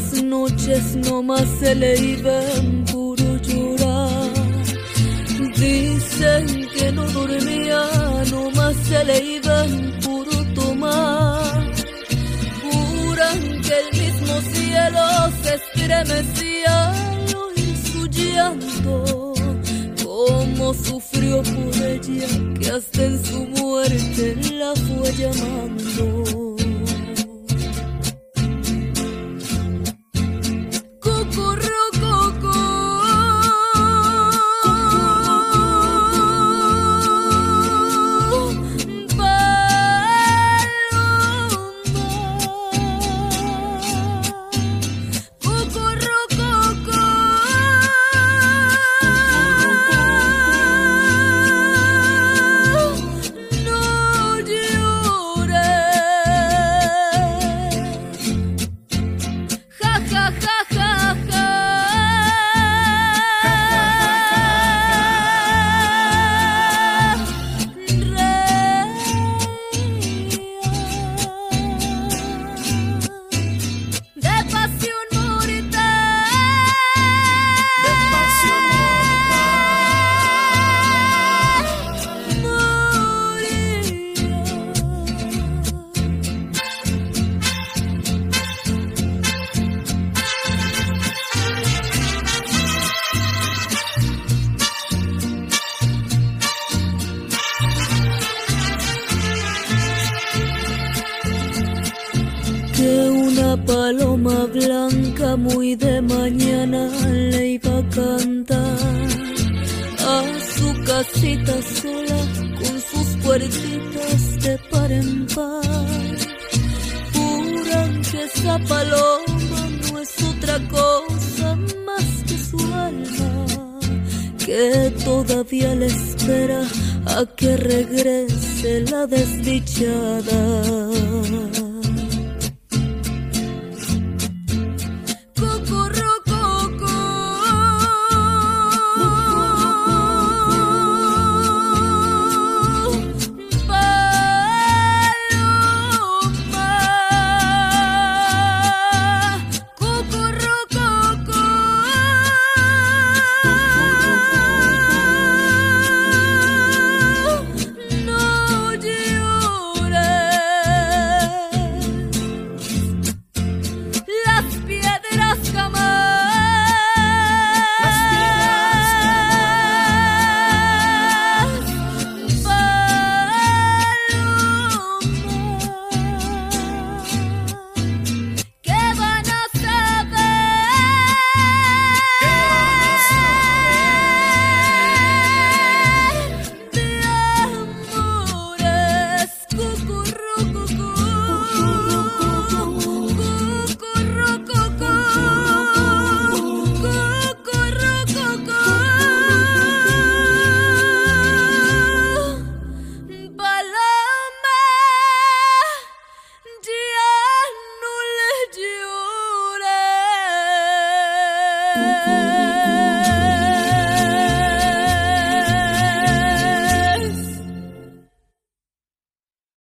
las noches nomás se le iba en puro llorar. Dicen que no dormía, nomás se le iba en puro tomar. Juran que el mismo cielo se estremecía al oír su llanto. Cómo sufrió por ella, que hasta en su muerte la fue llamando. Muy de mañana le iba a cantar a su casita sola con sus puertitas de par en par. Juran que esa paloma no es otra cosa más que su alma, que todavía le espera a que regrese la desdichada.